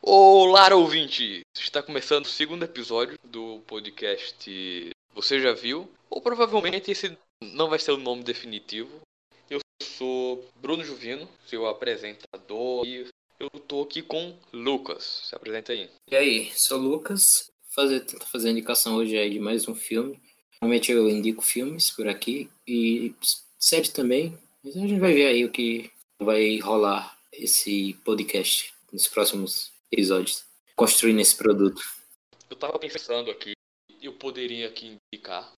Olá, ouvinte! Está começando o segundo episódio do podcast Você Já Viu? Ou provavelmente esse não vai ser o nome definitivo. Eu sou Bruno Juvino, seu apresentador, e eu tô aqui com Lucas. Se apresenta aí. E aí, sou Lucas, fazer, tentar fazer a indicação hoje aí de mais um filme. Normalmente eu indico filmes por aqui e séries também, mas a gente vai ver aí o que vai rolar esse podcast nos próximos episódios, construindo esse produto. Eu tava pensando aqui, eu poderia aqui indicar.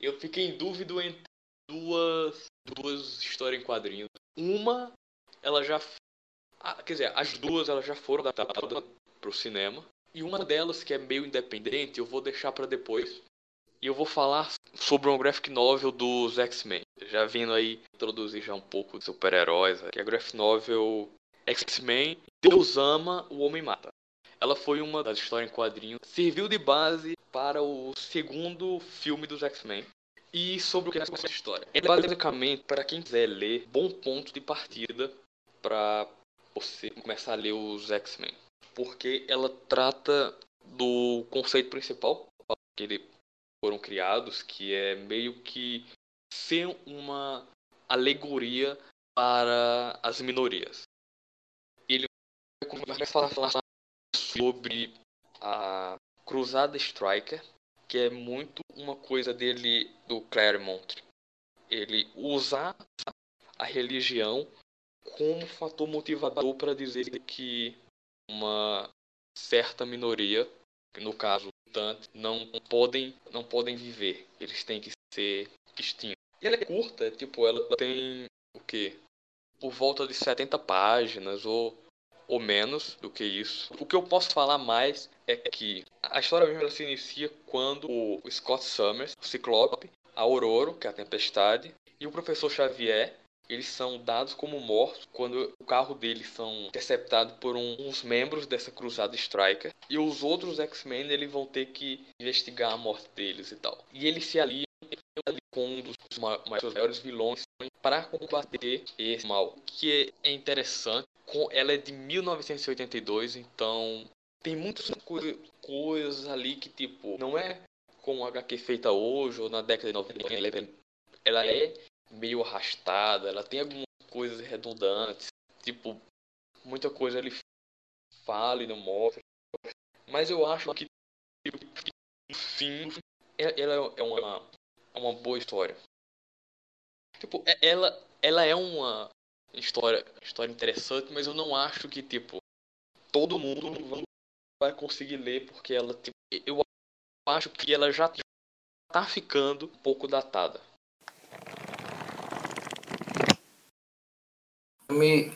Eu fiquei em dúvida entre duas, duas histórias em quadrinhos. Uma, ela já. Quer dizer, as duas elas já foram adaptadas pro cinema. E uma delas, que é meio independente, eu vou deixar para depois. E eu vou falar sobre um graphic novel dos X-Men. Já vindo aí introduzir já um pouco de super-heróis. Que é a graphic novel X-Men Deus Ama, o Homem Mata. Ela foi uma das histórias em quadrinhos. Serviu de base para o segundo filme dos X-Men. E sobre o que é essa história? É basicamente, para quem quiser ler, bom ponto de partida para você começar a ler os X-Men. Porque ela trata do conceito principal que eles foram criados, que é meio que ser uma alegoria para as minorias. Ele vai falar sobre a Cruzada Striker, que é muito uma coisa dele do Claremont. Ele usar a religião como fator motivador para dizer que uma certa minoria, no caso tanto, não podem não podem viver. Eles têm que ser extintos. E ela é curta, tipo, ela tem o quê? Por volta de 70 páginas ou ou menos do que isso. O que eu posso falar mais é que a história mesmo se inicia quando o Scott Summers, o Ciclope, a Aurora, que é a Tempestade, e o Professor Xavier, eles são dados como mortos quando o carro deles são interceptado por um, uns membros dessa cruzada Striker e os outros X-Men eles vão ter que investigar a morte deles e tal. E eles se aliam com um dos maiores vilões para combater esse mal, que é interessante ela é de 1982, então tem muitas coisas ali que, tipo, não é como a HQ feita hoje ou na década de 90. Ela é, ela é meio arrastada, ela tem algumas coisas redundantes, tipo, muita coisa ele fala e não mostra. Mas eu acho que, tipo, no fim, ela é uma, é uma boa história. Tipo, ela, ela é uma história, história interessante, mas eu não acho que, tipo, todo mundo vai conseguir ler, porque ela, tipo, eu acho que ela já tá ficando um pouco datada.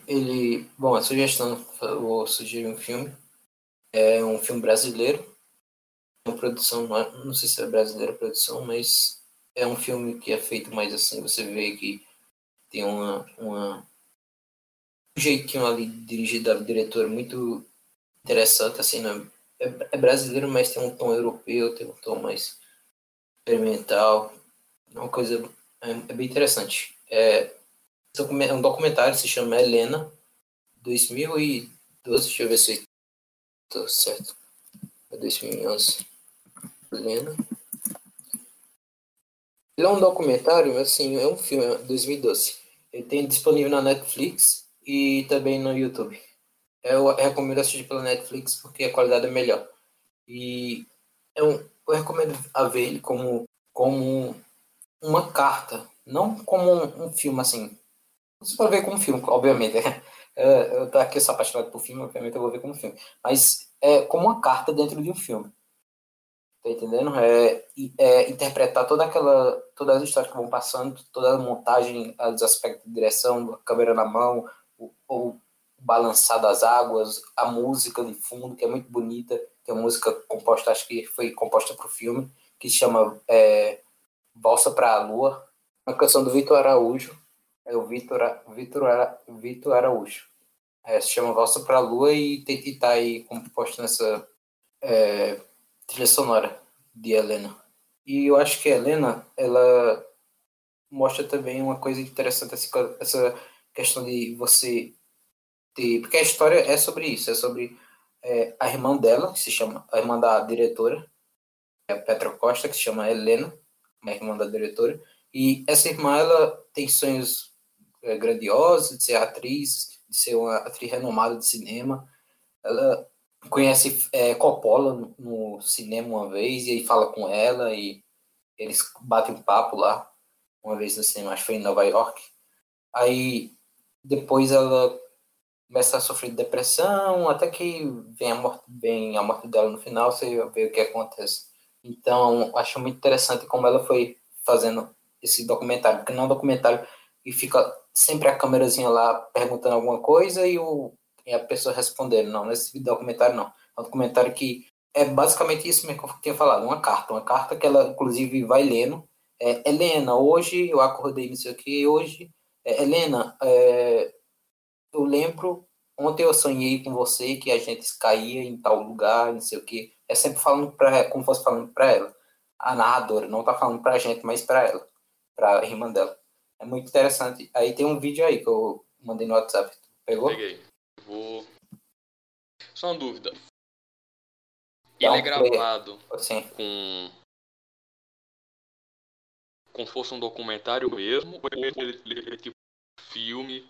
Ele, bom, a sugestão, vou sugerir um filme, é um filme brasileiro, uma produção, não sei se é brasileira a produção, mas é um filme que é feito mais assim, você vê que tem uma, uma jeitinho ali dirigido da diretora muito interessante, assim, né? é, é, brasileiro, mas tem um tom europeu, tem um tom mais experimental, é uma coisa é, é bem interessante. É, é um documentário, se chama Helena, 2012, deixa eu ver se estou certo, é 2011, Helena. Ele é um documentário, assim, é um filme, 2012. Ele tem disponível na Netflix, e também no YouTube. Eu recomendo assistir pela Netflix porque a qualidade é melhor. E eu, eu recomendo a ver ele como, como uma carta, não como um, um filme assim. Você pode ver como um filme, obviamente. Né? Eu tô aqui sou apaixonado por filme, obviamente eu vou ver como filme. Mas é como uma carta dentro de um filme. Tá entendendo? É, é interpretar toda aquela, todas as histórias que vão passando, toda a montagem, os aspectos de direção, a câmera na mão, o, balançar das águas, a música de fundo, que é muito bonita, que é uma música composta, acho que foi composta para o filme, que se chama é, Valsa para a Lua, uma canção do Vitor Araújo, é o Vitor, Vitor, Vitor Araújo. É, se chama Valsa para a Lua e está aí composta nessa é, trilha sonora de Helena. E eu acho que a Helena, ela mostra também uma coisa interessante, essa, essa questão de você ter. Porque a história é sobre isso, é sobre é, a irmã dela, que se chama, a irmã da diretora, é a Petra Costa, que se chama Helena, uma irmã da diretora, e essa irmã, ela tem sonhos é, grandiosos de ser atriz, de ser uma atriz renomada de cinema. Ela conhece é, Coppola no, no, cinema uma vez e aí fala com ela e eles batem um papo lá uma vez no cinema, acho que foi em Nova York. Aí depois ela começa a sofrer de depressão, até que vem a morte, vem a morte dela no final, você vê o que acontece. Então, acho muito interessante como ela foi fazendo esse documentário, porque não é um documentário e fica sempre a câmerazinha lá perguntando alguma coisa e, o, e a pessoa respondendo. Não, nesse documentário não. É um documentário que é basicamente isso mesmo que eu tinha falado, uma carta, uma carta que ela inclusive vai lendo. É, Helena, hoje eu acordei não sei o que, hoje, Helena, é, eu lembro, ontem eu sonhei com você que a gente caía em tal lugar, não sei o que. É sempre falando para como fosse falando para ela. A narradora não tá falando pra gente, mas para ela, para a irmã dela. É muito interessante. Aí tem um vídeo aí que eu mandei no WhatsApp. Pegou? Peguei. Vou. Só uma dúvida. Ele um é gravado assim. com. Como se fosse um documentário mesmo? Ou ele, ele é tipo filme?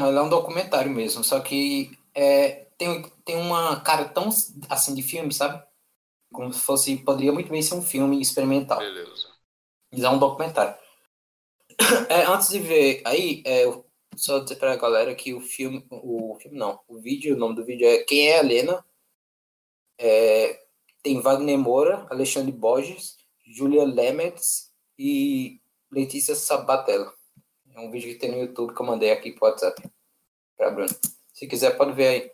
Ele é um documentário mesmo, só que é, tem, tem uma cara tão assim de filme, sabe? Como se fosse. Poderia muito bem ser um filme experimental. Beleza. Mas é um documentário. É, antes de ver aí, é, só dizer pra galera que o filme. O filme não, o vídeo, o nome do vídeo é Quem é a Helena? É, tem Wagner Moura, Alexandre Borges, Julia Lemets e Letícia Sabatella. É um vídeo que tem no YouTube que eu mandei aqui pro WhatsApp. Pra Bruno. Se quiser, pode ver aí.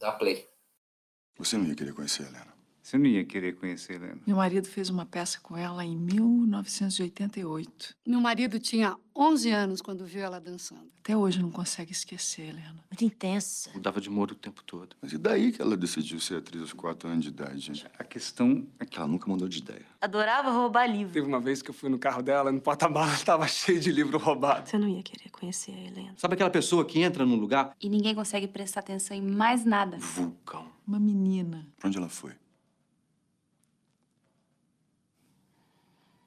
Dá play. Você não ia querer conhecer Helena? Você não ia querer conhecer a Helena? Meu marido fez uma peça com ela em 1988. Meu marido tinha 11 anos quando viu ela dançando. Até hoje não consegue esquecer, Helena. Muito intensa. Mudava de humor o tempo todo. Mas e daí que ela decidiu ser atriz aos quatro anos de idade? A questão é que Ela nunca mudou de ideia. Adorava roubar livro. Teve uma vez que eu fui no carro dela, no porta-malas tava cheio de livro roubado. Você não ia querer conhecer a Helena. Sabe aquela pessoa que entra num lugar? E ninguém consegue prestar atenção em mais nada. Vulcão. Uma menina. Pra onde ela foi?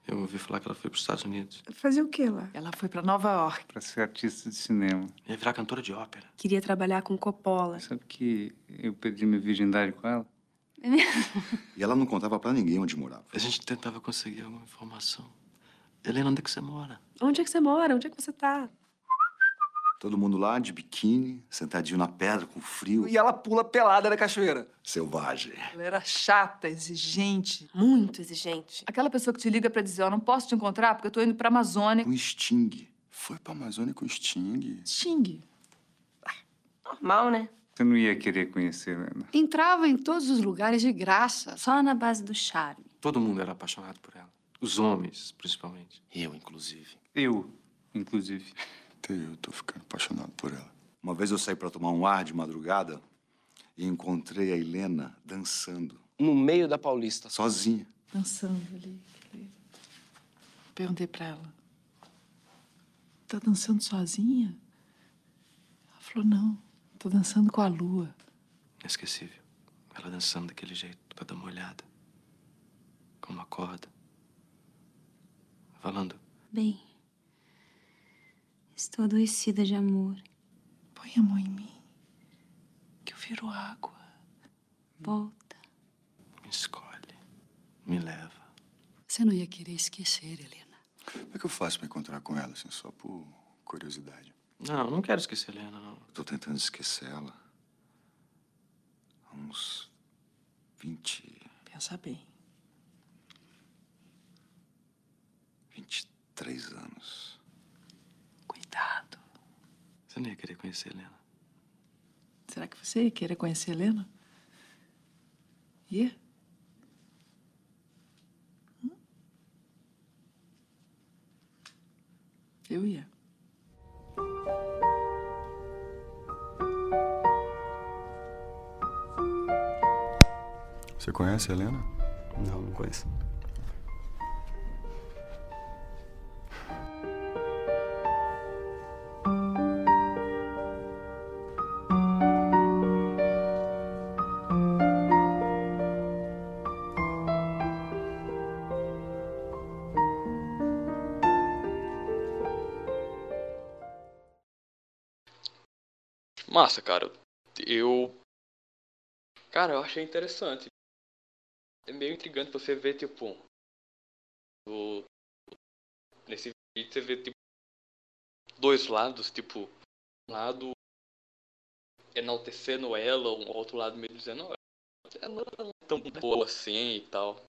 Eu ouvi falar que ela foi pros Estados Unidos. Fazer o que lá? Ela foi pra Nova York. pra ser artista de cinema. Ia virar cantora de ópera. Queria trabalhar com Coppola. Sabe que eu perdi minha virgindade com ela? E ela não contava pra ninguém onde morava. A gente tentava conseguir alguma informação. Helena, onde é que você mora? Onde é que você mora? Onde é que você tá? Todo mundo lá de biquíni, sentadinho na pedra, com frio. E ela pula pelada na cachoeira. Selvagem. Ela era chata, exigente. Muito exigente. Aquela pessoa que te liga pra dizer, ó, não posso te encontrar porque eu tô indo pra Amazônia. Com Sting. Foi pra Amazônia com Sting. Xingue. Normal, né? Você não ia querer conhecer a Helena? Entrava em todos os lugares de graça. Só na base do charme. Todo mundo era apaixonado por ela. Os homens, principalmente. Eu, inclusive. Eu, inclusive. Até eu tô ficando apaixonado por ela. Uma vez eu saí pra tomar um ar de madrugada e encontrei a Helena dançando, No meio da Paulista. sozinha. Dançando ali. Perguntei pra ela. Tá dançando sozinha? Ela falou, não. Tô dançando com a lua. Inesquecível. Ela dançando daquele jeito, toda molhada. Com uma corda. Falando. Bem, estou adoecida de amor. Põe a mão em mim. Que eu viro água. Volta. Me escolhe. Me leva. Você não ia querer esquecer, Helena. Como é que eu faço pra encontrar com ela, assim, só por curiosidade? Não, não quero esquecer Helena, não. Tô tentando esquecer ela. Há uns 20, Pensa bem. 23 anos. Você não ia querer conhecer Helena. Será que você ia querer conhecer a Helena? Ia? Hum? Eu ia. Você conhece a Helena? Não, não conheço. Massa, cara. Eu. Cara, eu achei interessante. É meio intrigante você ver, tipo. Nesse vídeo você vê, tipo. Dois lados, tipo. Um lado enaltecendo ela, um outro lado meio dizendo, "Ó, ela não é tão boa assim e tal.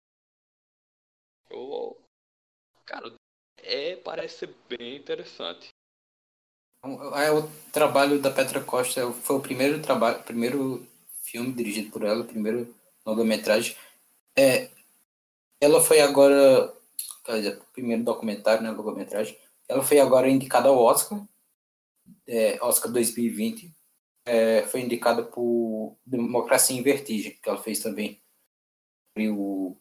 Eu, cara, é, parece ser bem interessante. É, o trabalho da Petra Costa foi o primeiro trabalho, primeiro filme dirigido por ela, primeiro longa-metragem. É, ela foi agora, quer dizer, primeiro documentário, né, longa-metragem. Ela foi agora indicada ao Oscar, é, Oscar 2020. É, foi indicada por Democracia em Vertigem, que ela fez também sobre, o,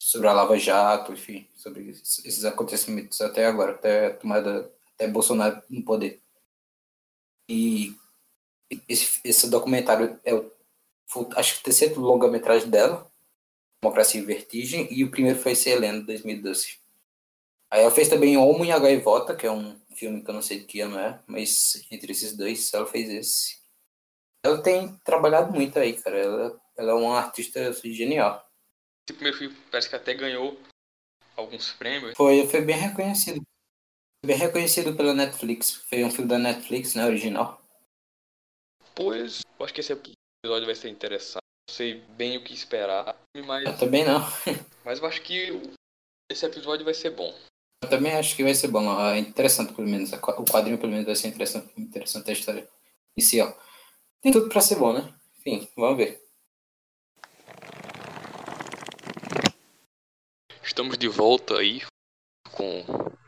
sobre a Lava Jato, enfim, sobre esses acontecimentos até agora, até a tomada até Bolsonaro no poder. E esse, esse documentário é o, acho que o terceiro longa-metragem dela, Democracia em Vertigem, e o primeiro foi Helena, 2012. Aí ela fez também Homo e a Gaivota, que é um filme que eu não sei de que ano é, mas entre esses dois ela fez esse. Ela tem trabalhado muito aí, cara. Ela, ela é uma artista genial. Esse primeiro filme parece que até ganhou alguns prêmios. Foi, foi bem reconhecido. Bem reconhecido pela Netflix. Foi um filme da Netflix, né? Original. Pois, eu acho que esse episódio vai ser interessante. Não sei bem o que esperar, mas. Eu também não. mas eu acho que esse episódio vai ser bom. Eu também acho que vai ser bom. É interessante, pelo menos. O quadrinho, pelo menos, vai ser interessante, interessante a história inicial. Tem tudo pra ser bom, né? Enfim, vamos ver. Estamos de volta aí com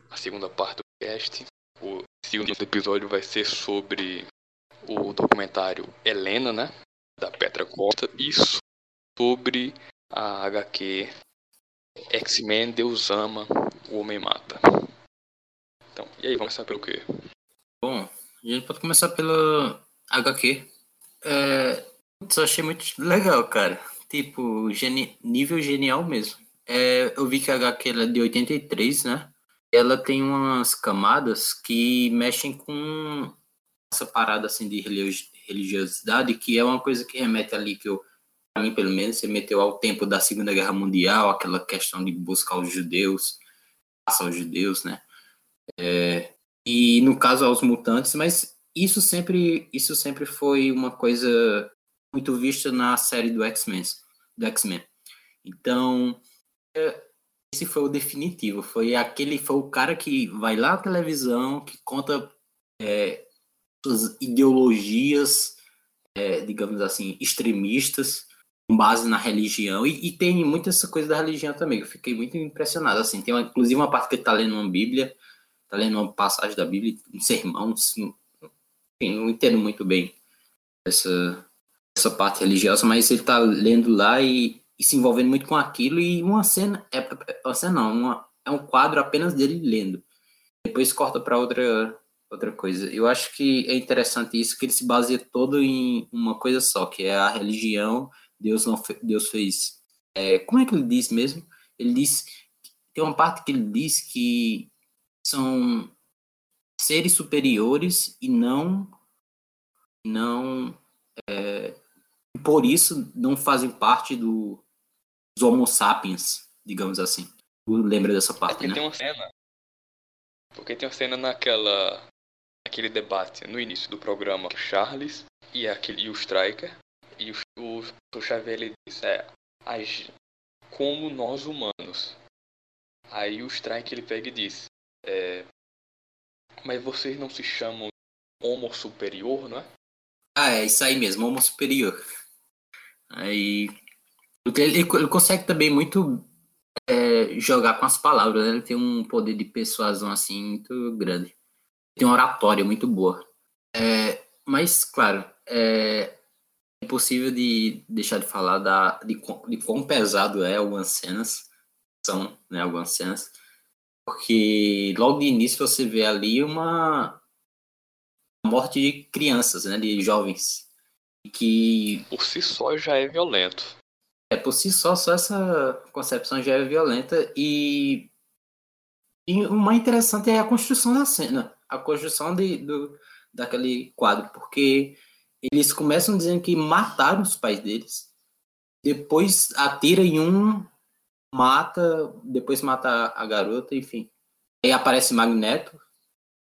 a segunda parte do cast. O segundo episódio vai ser sobre o documentário Helena, né? Da Petra Costa. E sobre a HQ X-Men Deus Ama, o Homem Mata. Então, e aí, vamos começar pelo quê? Bom, a gente pode começar pela HQ. É, eu achei muito legal, cara. Tipo, geni nível genial mesmo. É, eu vi que a HQ é de 83, né? Ela tem umas camadas que mexem com essa parada assim de religiosidade, que é uma coisa que remete ali que eu para mim pelo menos, se meteu ao tempo da Segunda Guerra Mundial, aquela questão de buscar os judeus, passar os judeus, né? É, e no caso aos mutantes, mas isso sempre, isso sempre foi uma coisa muito vista na série do X-Men, do X-Men. Então, é, esse foi o definitivo, foi aquele, foi o cara que vai lá na televisão, que conta é, suas ideologias, é, digamos assim, extremistas, com base na religião, e, e, tem muita essa coisa da religião também, eu fiquei muito impressionado, assim, tem uma, inclusive uma parte que ele tá lendo uma bíblia, tá lendo uma passagem da bíblia, um sermão, enfim, não entendo muito bem essa, essa parte religiosa, mas ele tá lendo lá e, e se envolvendo muito com aquilo, e uma cena, é, uma cena não, uma, é um quadro apenas dele lendo, depois corta para outra outra coisa. Eu acho que é interessante isso, que ele se baseia todo em uma coisa só, que é a religião Deus não Deus fez. É, como é que ele diz mesmo? Ele diz tem uma parte que ele diz que são seres superiores e não não é, por isso não fazem parte do, dos Homo sapiens, digamos assim. Lembra dessa parte, porque né? Tem uma cena. Porque tem uma cena naquela aquele debate no início do programa, Charles e aquele e o Striker e o, o, o Xavier ele diz, é, age como nós humanos. Aí o Strike ele pega e diz, é, mas vocês não se chamam Homo Superior, não é? Ah, é isso aí mesmo, Homo Superior. Aí ele, ele consegue também muito é, jogar com as palavras, né? ele tem um poder de persuasão assim muito grande. Tem uma oratória muito boa. É, mas, claro, é, impossível de deixar de falar da, de, de quão pesado é algumas cenas, são né, algumas cenas, porque logo de início você vê ali uma morte de crianças, né, de jovens, que por si só já é violento. É, por si só, só essa concepção já é violenta e, e mais interessante é a construção da cena, a construção de, do, daquele quadro, porque eles começam dizendo que mataram os pais deles, depois atira em um, mata, depois mata a garota, enfim. Aí aparece Magneto.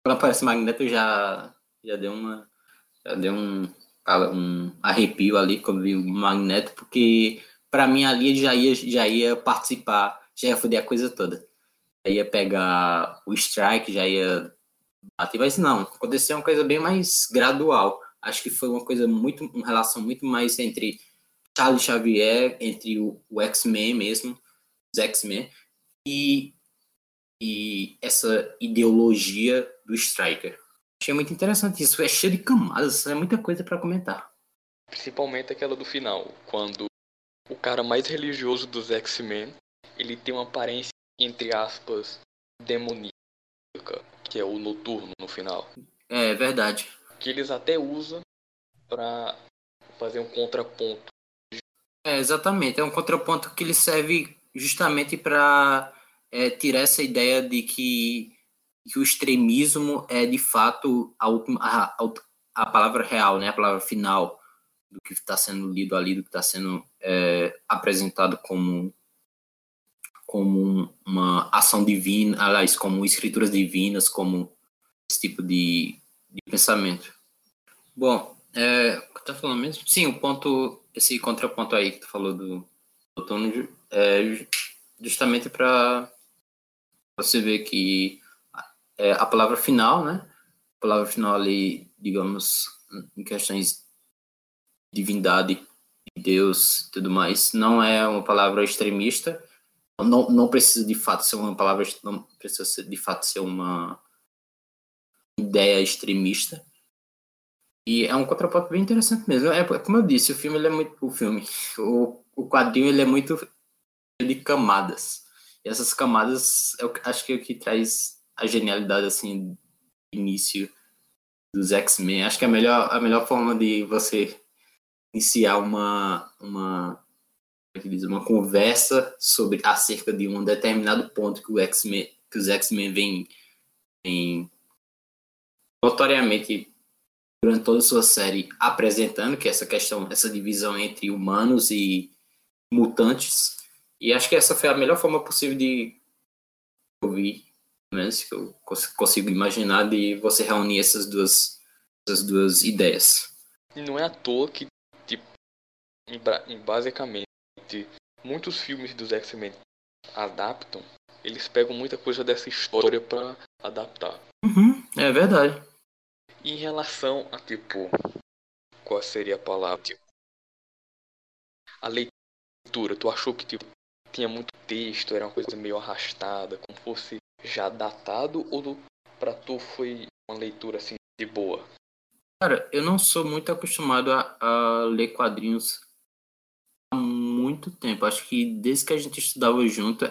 Quando aparece Magneto já já deu uma já deu um, um arrepio ali quando vi o Magneto, porque para mim ali já ia já ia participar, já ia foder a coisa toda. Já ia pegar o strike, já ia bater, mas não, aconteceu uma coisa bem mais gradual. Acho que foi uma coisa muito, uma relação muito mais entre Charles Xavier, entre o, o X-Men mesmo, os X-Men, e, e essa ideologia do Striker. Achei muito interessante isso, é cheio de camadas, é muita coisa para comentar. Principalmente aquela do final, quando o cara mais religioso dos X-Men, ele tem uma aparência, entre aspas, demoníaca, que é o Noturno no final. É verdade. Que eles até usam para fazer um contraponto. É, exatamente, é um contraponto que ele serve justamente para é, tirar essa ideia de que, que, o extremismo é de fato a, última, a, a palavra real, né? a palavra final do que está sendo lido ali, do que está sendo é, apresentado como como uma ação divina, aliás, como escrituras divinas, como esse tipo de, de pensamento. Bom, é, tá falando mesmo? Sim, o ponto, esse contraponto aí que tu falou do outono é justamente para você ver que é, a palavra final, né? A palavra final ali, digamos, em questões de divindade, de Deus e tudo mais, não é uma palavra extremista, não, não precisa de fato ser uma palavra, não precisa de fato ser uma ideia extremista. E é um contraponto bem interessante mesmo. É, como eu disse, o filme ele é muito. O filme. O, o quadrinho ele é muito de camadas. E essas camadas eu acho que é o que traz a genialidade assim do início dos X-Men. Acho que é a melhor, a melhor forma de você iniciar uma, uma diz, uma conversa sobre acerca de um determinado ponto que o X-Men que os X-Men vêm vem notoriamente durante toda a sua série apresentando que é essa questão essa divisão entre humanos e mutantes. E acho que essa foi a melhor forma possível de ouvir menos que eu consigo imaginar de você reunir essas duas essas duas ideias. E não é à toa que basicamente muitos filmes dos X-Men adaptam, eles pegam muita coisa dessa história para adaptar. Uhum, é verdade. E em relação a tipo, qual seria a palavra? Tipo, a leitura, tu achou que tipo, tinha muito texto, era uma coisa meio arrastada, como fosse já datado, ou para tu foi uma leitura assim de boa? Cara, eu não sou muito acostumado a, a ler quadrinhos muito tempo. Acho que desde que a gente estudava junto,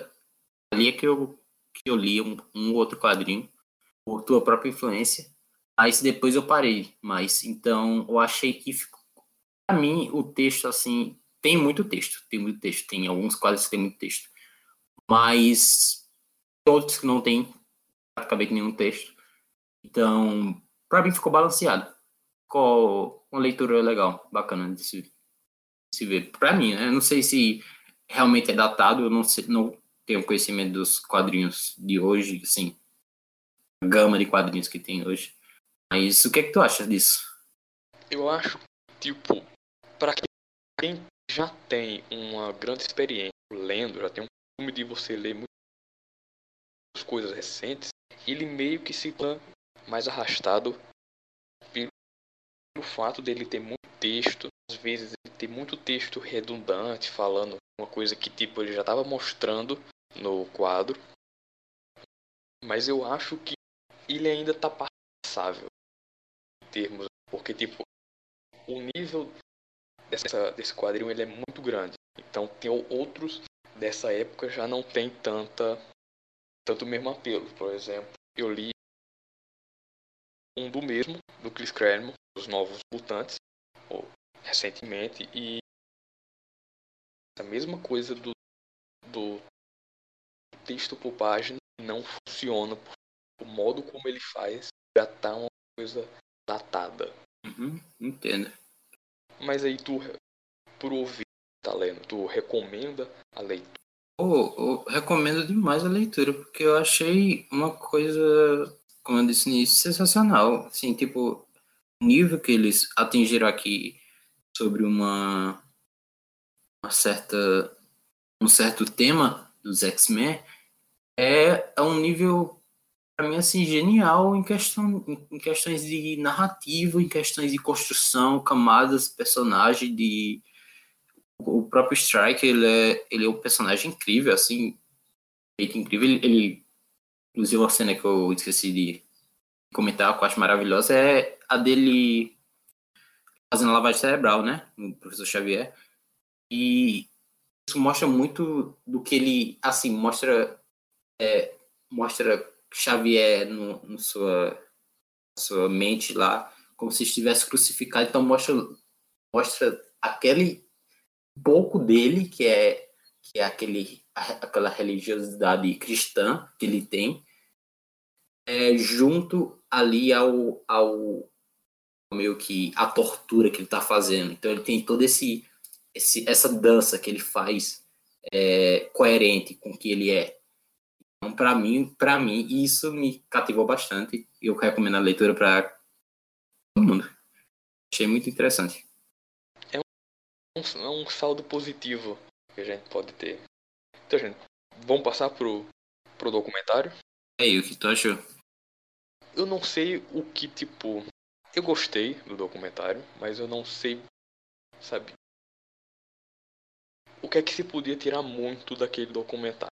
ali é que eu, que eu li um, um outro quadrinho, por tua própria influência. Mas depois eu parei. Mas então eu achei que ficou. Pra mim, o texto, assim, tem muito texto. Tem muito texto. Tem alguns quadros que tem muito texto. Mas outros que não tem praticamente nenhum texto. Então, para mim ficou balanceado. Ficou uma leitura legal, bacana de se vê para mim, né? Eu não sei se realmente é datado, eu não sei, não tenho conhecimento dos quadrinhos de hoje, assim, a gama de quadrinhos que tem hoje. Mas o que é que tu acha disso? Eu acho, tipo, para quem já tem uma grande experiência lendo, já tem um filme de você ler muitas coisas recentes, ele meio que se torna mais arrastado pelo fato dele ter muito texto, às vezes ele tem muito texto redundante falando uma coisa que tipo ele já estava mostrando no quadro. Mas eu acho que ele ainda está passável em termos, porque tipo o nível dessa, desse quadrinho ele é muito grande. Então tem outros dessa época já não tem tanta tanto mesmo apelo. Por exemplo, eu li um do mesmo, do Chris Claremont, Os Novos Mutantes, recentemente e a mesma coisa do, do texto por página não funciona o modo como ele faz já tá uma coisa datada. Uhum, entendo. Mas aí tu, por ouvir, tá lendo, tu recomenda a leitura? Oh, eu recomendo demais a leitura, porque eu achei uma coisa, como eu disse no início, sensacional. Assim, tipo, nível que eles atingiram aqui sobre uma, uma certa, um certo tema dos X-Men é, é um nível para mim assim genial em questão em questões de narrativa, em questões de construção, camadas, personagem de o próprio Strike, ele é ele é um personagem incrível assim, incrível, ele, ele inclusive uma cena que eu esqueci de comentar, que eu acho maravilhosa é a dele fazendo lavagem cerebral, né, o professor Xavier. E isso mostra muito do que ele assim mostra é, mostra Xavier no, no sua, sua mente lá, como se estivesse crucificado. Então mostra, mostra aquele pouco dele, que é, que é aquele, aquela religiosidade cristã que ele tem, é, junto ali ao, ao meio que a tortura que ele está fazendo. Então ele tem todo esse, esse essa dança que ele faz é, coerente com o que ele é. Então, para mim, para mim, isso me cativou bastante. e Eu recomendo a leitura para todo mundo. Achei muito interessante. É um, é um saldo positivo que a gente pode ter. Então, gente, vamos passar pro, pro documentário? E aí, o que tu achou? Eu não sei o que, tipo. Eu gostei do documentário, mas eu não sei, sabe? O que é que se podia tirar muito daquele documentário?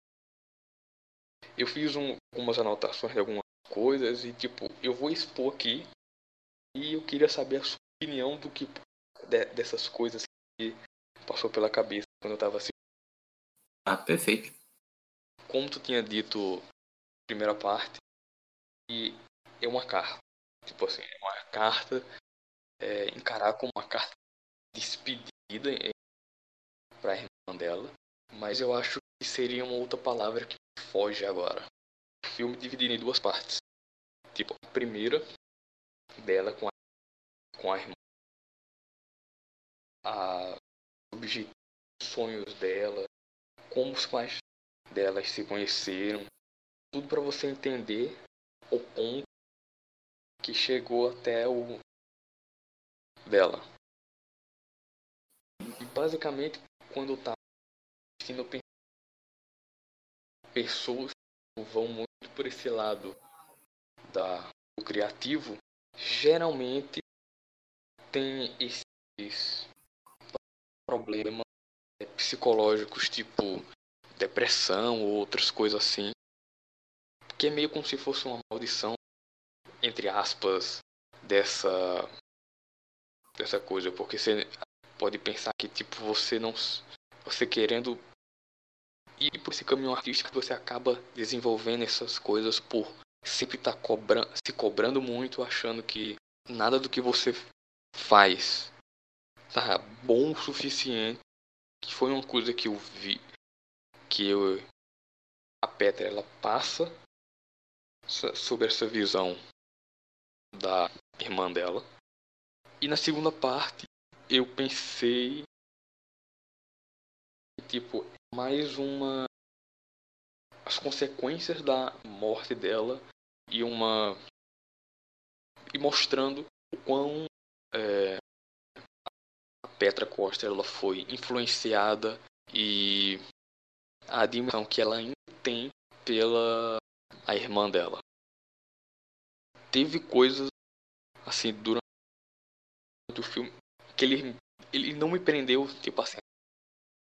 eu fiz um, algumas anotações de algumas coisas e tipo, eu vou expor aqui e eu queria saber a sua opinião do que de, dessas coisas que passou pela cabeça quando eu tava assistindo. Ah, perfeito. Como tu tinha dito primeira parte, e é uma carta. Tipo assim, é uma carta, é, encarar como uma carta de despedida para a irmã dela. Mas eu acho que seria uma outra palavra que foge agora. O filme dividido em duas partes. Tipo, a primeira dela com a, com a irmã. A objetivos, sonhos dela, como os pais delas se conheceram. Tudo para você entender o ponto que chegou até o dela. E basicamente, quando assistindo, eu pessoas vão muito por esse lado da, do criativo, geralmente tem esses problemas psicológicos, tipo depressão ou outras coisas assim, que é meio como se fosse uma maldição, entre aspas, dessa dessa coisa, porque você pode pensar que tipo você não você querendo e por esse caminho artístico você acaba desenvolvendo essas coisas por sempre estar tá cobra se cobrando muito, achando que nada do que você faz tá bom o suficiente. Que foi uma coisa que eu vi que eu, a Petra ela passa sobre essa visão da irmã dela. E na segunda parte eu pensei tipo mais uma as consequências da morte dela e uma e mostrando o quão é, a Petra Costa ela foi influenciada e a admiração que ela ainda tem pela a irmã dela teve coisas assim durante o filme que ele ele não me prendeu tipo assim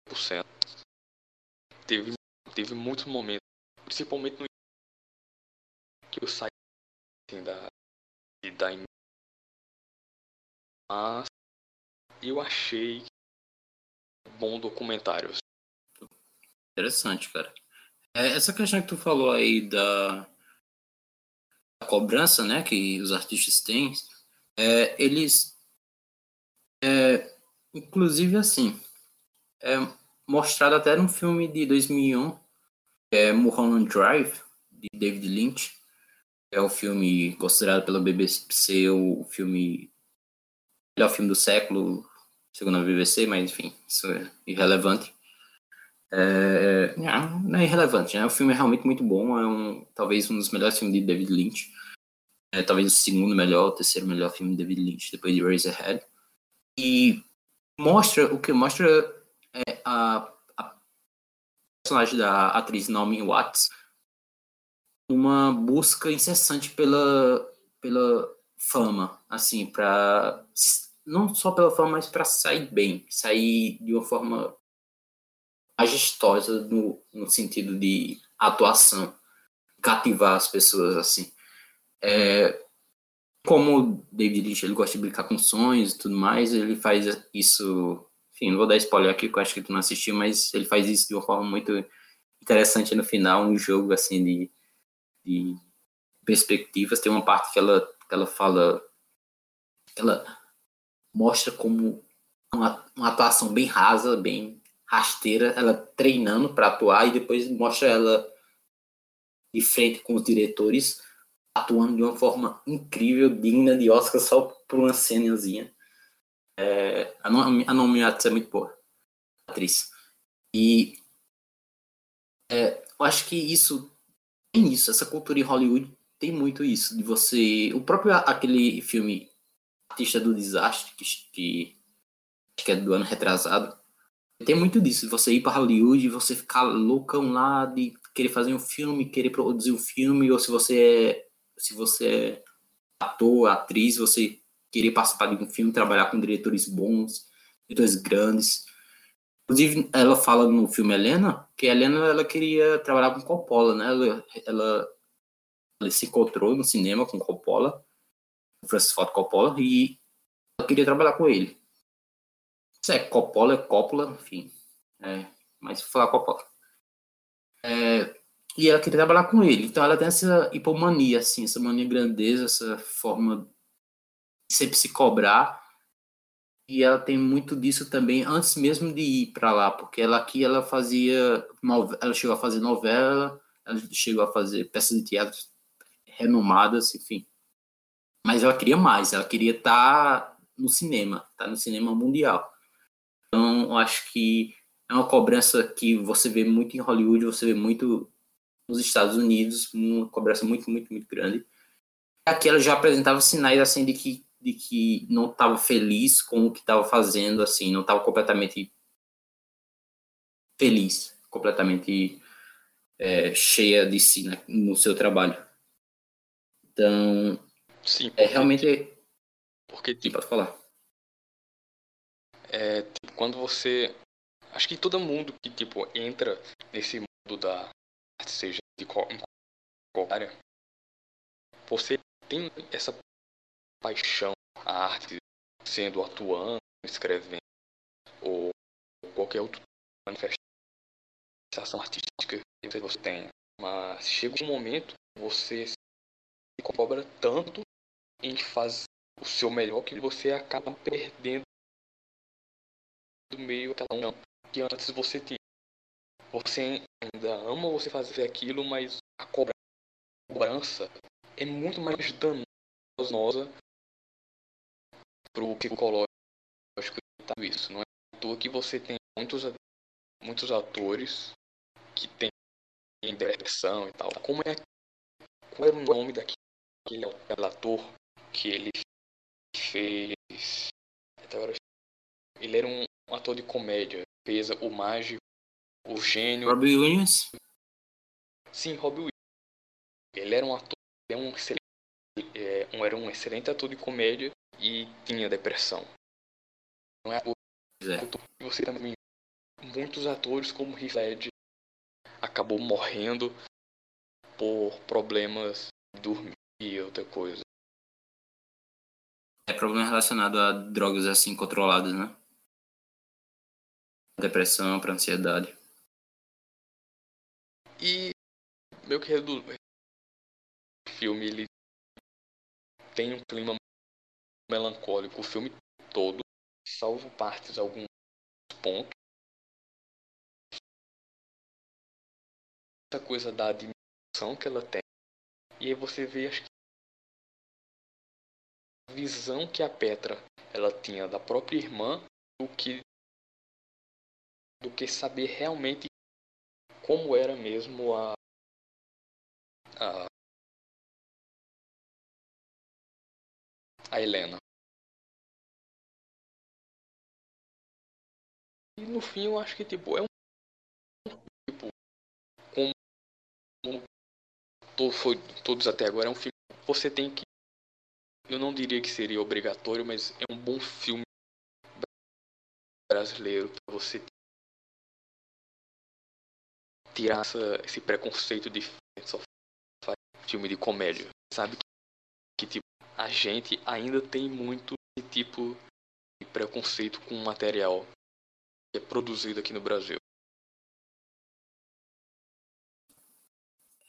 100% teve, teve muitos momentos, principalmente no que eu saí assim, da, da mas eu achei bom documentário. Interessante, cara. É, essa questão que tu falou aí da cobrança, né, que os artistas têm, é, eles, é, inclusive assim, é, mostrado até num filme de 2001, é Mulholland Drive, de David Lynch, É o filme considerado pela BBC o filme melhor filme do século, segundo a BBC, mas enfim, isso é irrelevante. É, não, não é irrelevante, né? O filme é realmente muito bom, é um, talvez um dos melhores filmes de David Lynch. É, talvez o segundo melhor, o terceiro melhor filme de David Lynch, depois de Razorhead. E mostra, o que mostra é a, a personagem da atriz Naomi Watts uma busca incessante pela, pela fama, assim, para não só pela fama, mas para sair bem, sair de uma forma majestosa no, no sentido de atuação, cativar as pessoas, assim. É, como David Lynch ele gosta de brincar com sonhos e tudo mais, ele faz isso. Enfim, não vou dar spoiler aqui, porque eu acho que tu não assistiu, mas ele faz isso de uma forma muito interessante no final, um jogo assim de, de perspectivas. Tem uma parte que ela, que ela fala. Ela mostra como uma, uma atuação bem rasa, bem rasteira, ela treinando para atuar e depois mostra ela de frente com os diretores atuando de uma forma incrível, digna de Oscar só por uma cenazinha. É, a Naomi Watts é muito boa, atriz. E é, eu acho que isso tem isso, essa cultura em Hollywood tem muito isso, de você. O próprio aquele filme Artista do Desastre, que, que, que é do ano retrasado, tem muito disso, você ir para Hollywood você ficar loucão lá de querer fazer um filme, querer produzir um filme, ou se você é se você é ator, atriz, você querer participar de um filme, trabalhar com diretores bons, diretores grandes. Inclusive, ela fala no filme Helena que a Helena ela queria trabalhar com Coppola, né? Ela, ela, ela se encontrou no cinema com Coppola, Francis Ford Coppola, e ela queria trabalhar com ele. Se é Coppola, é Coppola, enfim. É, mas falar Coppola. É, e ela queria trabalhar com ele. Então ela tem essa hipomania, assim, essa mania grandeza, essa forma de sempre se cobrar. E ela tem muito disso também antes mesmo de ir para lá, porque ela aqui ela fazia ela chegou a fazer novela, ela chegou a fazer peças de teatro renomadas, enfim. Mas ela queria mais, ela queria estar tá no cinema, estar tá no cinema mundial. Então, eu acho que é uma cobrança que você vê muito em Hollywood, você vê muito nos Estados Unidos, uma cobrança muito, muito, muito grande. Aqui ela já apresentava sinais assim de que, de que não estava feliz com o que estava fazendo, assim, não estava completamente feliz, completamente é, cheia de si né, no seu trabalho. Então, Sim, é realmente. Porque, tipo, pode falar. É, tipo, quando você. Acho que todo mundo que tipo entra nesse mundo da seja de qual, qual área, você tem essa paixão a arte, sendo atuando, escrevendo, ou qualquer outra manifestação artística que você tenha. Mas chega um momento você se cobra tanto em fazer o seu melhor que você acaba perdendo do meio aquela união que antes você tinha. Você ainda ama você fazer aquilo, mas a cobrança é muito mais danosa pro psicológico tá isso. Não é à toa que você tem muitos, muitos atores que têm depressão e tal. Como é qual é o nome daquele ator que ele fez ele era um ator de comédia fez o mágico o gênio. Robbie Williams? Sim, Robbie Williams. Ele era um ator, é um excelente, é, um, era um excelente ator de comédia e tinha depressão. Não é a é. Você também. Muitos atores, como Heath Ledger, acabou morrendo por problemas de dormir e outra coisa. É problema relacionado a drogas assim controladas, né? Depressão, para ansiedade. E meio que o filme ele tem um clima melancólico o filme todo, salvo partes, alguns pontos. Essa coisa da dimensão que ela tem, E aí você vê acho que a visão que a Petra ela tinha da própria irmã do que do que saber realmente como era mesmo a a, a Helena. E no fim eu acho que tipo é um tipo como, foi todos até agora é um filme que você tem que eu não diria que seria obrigatório, mas é um bom filme brasileiro para você tirar essa, esse preconceito de só filme de comédia, sabe que, que tipo a gente ainda tem muito esse tipo de preconceito com o material que é produzido aqui no Brasil.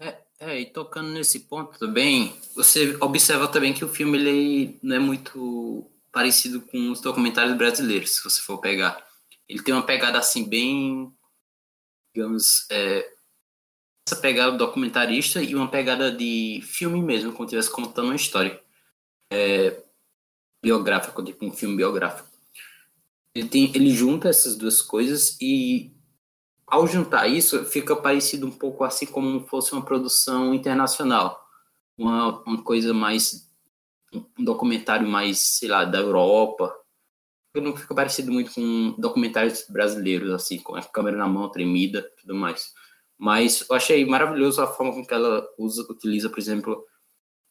É, é, e tocando nesse ponto também, você observa também que o filme ele não é muito parecido com os documentários brasileiros, se você for pegar. Ele tem uma pegada assim bem, digamos, é, essa pegada documentarista e uma pegada de filme mesmo, se estivesse contando uma história é, biográfica, tipo um filme biográfico. Ele, tem, ele junta essas duas coisas e ao juntar isso, fica parecido um pouco assim como fosse uma produção internacional. Uma, uma coisa mais. Um documentário mais, sei lá, da Europa. Não fica parecido muito com documentários brasileiros, assim, com a câmera na mão tremida tudo mais. Mas eu achei maravilhoso a forma com que ela usa, utiliza, por exemplo.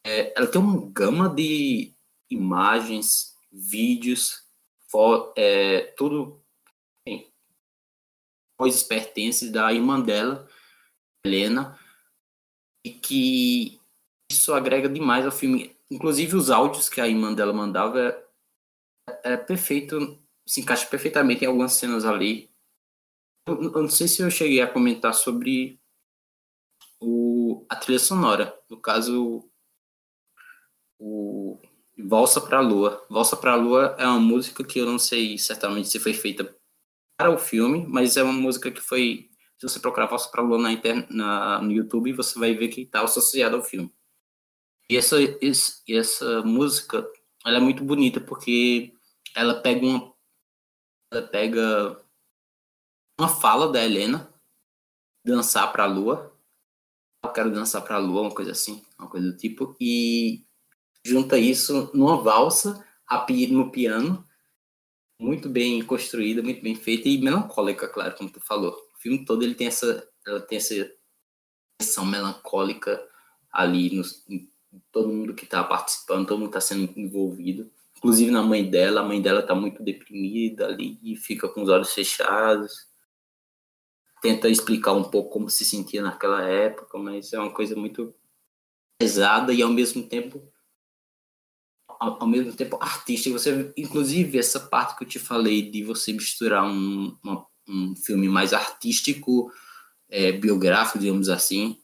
É, ela tem uma gama de imagens, vídeos, é, tudo coisas pertences da irmã dela, Helena, e que isso agrega demais ao filme. Inclusive os áudios que a irmã dela mandava é, perfeito, se encaixa perfeitamente em algumas cenas ali. Eu, eu não sei se eu cheguei a comentar sobre o, a trilha sonora. No caso, o Valsa para a Lua. Valsa para a Lua é uma música que eu não sei certamente se foi feita para o filme, mas é uma música que foi. Se você procurar Valsa para a Lua na, interna, na, no YouTube, você vai ver que está associado ao filme. E essa, esse, essa música ela é muito bonita porque ela pega uma. Ela pega uma fala da Helena dançar para a lua. Eu quero dançar para a lua, uma coisa assim, uma coisa do tipo. E junta isso numa valsa no piano, muito bem construída, muito bem feita e melancólica, claro, como tu falou. O filme todo ele tem essa, ela tem essa questão melancólica ali no, todo mundo que está participando, todo mundo está sendo envolvido, inclusive na mãe dela. A mãe dela está muito deprimida ali e fica com os olhos fechados. Tenta explicar um pouco como se sentia naquela época, mas é uma coisa muito pesada e ao mesmo tempo ao, mesmo tempo artística. Você, inclusive, essa parte que eu te falei de você misturar um, uma, um filme mais artístico, é, biográfico, digamos assim,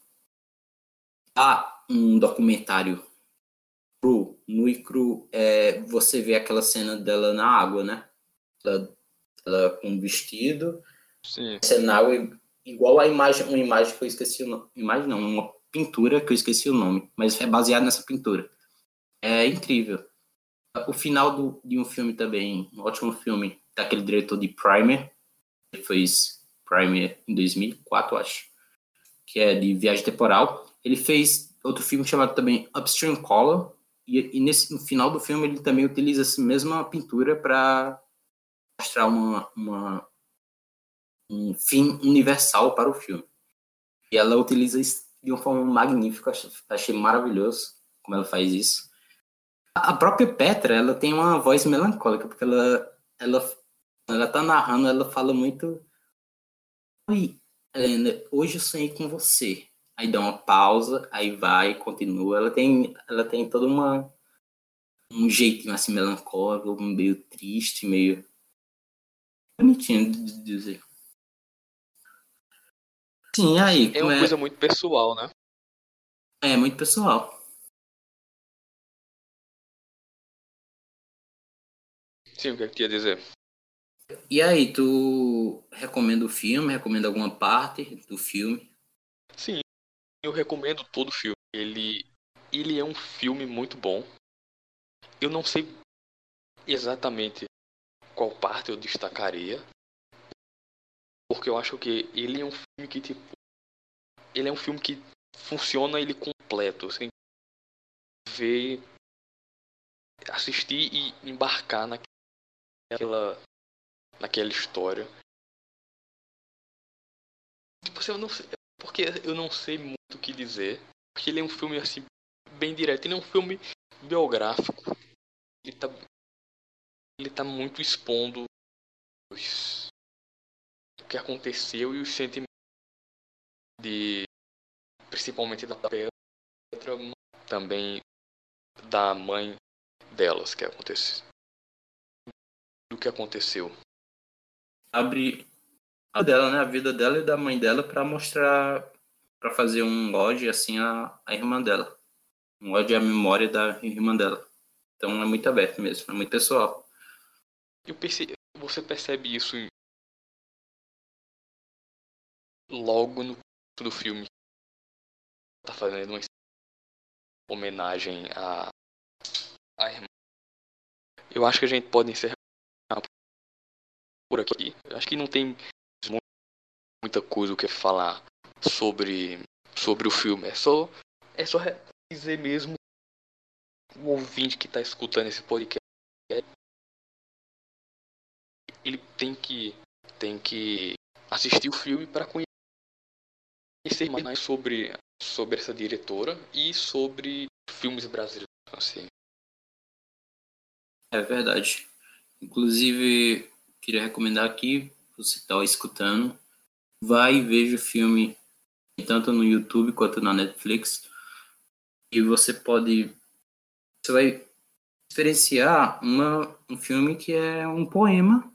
a um documentário cru, no e cru, é, você vê aquela cena dela na água, né? Ela, ela com um vestido, Sim. cenário igual a imagem, uma imagem que eu esqueci o nome, imagem não, uma pintura que eu esqueci o nome, mas é baseado nessa pintura. É incrível. O final do, de um filme também, um ótimo filme, daquele diretor de Primer, ele fez Primer em 2004, acho, que é de viagem temporal. Ele fez outro filme chamado também Upstream Color, e, e nesse, no final do filme ele também utiliza essa mesma pintura para mostrar uma, uma, um fim universal para o filme. E ela utiliza isso de uma forma magnífica, achei, maravilhoso como ela faz isso. A própria Petra, ela tem uma voz melancólica, porque ela, ela, ela tá narrando, ela fala muito. Oi, Helena, hoje eu sonhei com você. Aí dá uma pausa, aí vai, continua. Ela tem, ela tem toda uma um jeitinho assim melancólico, meio triste, meio bonitinho de dizer. Sim, aí. É uma é... coisa muito pessoal, né? É, muito pessoal. Sim, o que, é que tu ia dizer? E aí, tu recomenda o filme? Recomenda alguma parte do filme? Sim, eu recomendo todo o filme. Ele ele é um filme muito bom. Eu não sei exatamente qual parte eu destacaria, porque eu acho que ele é um filme que tipo ele é um filme que funciona ele completo, sem ver assistir e embarcar naquela naquela história. Tipo, assim, eu não sei, porque eu não sei muito o que dizer, porque ele é um filme assim bem direto, ele é um filme biográfico. Ele tá ele tá muito expondo os, o que aconteceu e os sentimentos de principalmente da Petra, também da mãe delas que aconteceu. O que aconteceu? Abre a dela, né, a vida dela e da mãe dela para mostrar, para fazer um ode assim a, a irmã dela, um ode à memória da irmã dela. Então é muito aberto mesmo, é muito pessoal. Perce... Você percebe isso logo no do filme. Tá fazendo uma homenagem à, à irmã. Eu acho que a gente pode encerrar por aqui. Eu acho que não tem muita coisa o que falar sobre sobre o filme. É só é só dizer mesmo o ouvinte que está escutando esse podcast ele tem que tem que assistir o filme para conhecer mais sobre sobre essa diretora e sobre filmes brasileiros assim. É verdade. Inclusive, queria recomendar aqui, você está escutando, vai e veja o filme tanto no YouTube quanto na Netflix. E você pode. Você vai experienciar uma, um filme que é um poema,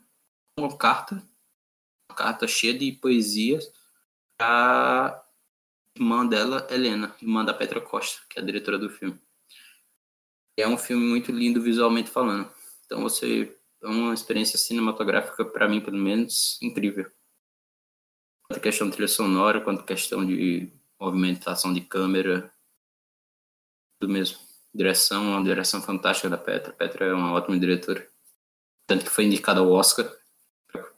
uma carta, uma carta cheia de poesias para irmã dela, Helena, irmã da Petra Costa, que é a diretora do filme. É um filme muito lindo visualmente falando. Então você é uma experiência cinematográfica para mim, pelo menos, incrível. Quanto questão de trilha sonora, quanto questão de movimentação de câmera, tudo mesmo. Direção, uma direção fantástica da Petra. Petra é uma ótima diretora. Tanto que foi indicada ao Oscar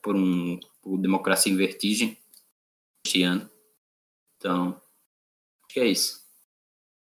por um por Democracia em Vertigem este ano. Então, acho que é isso.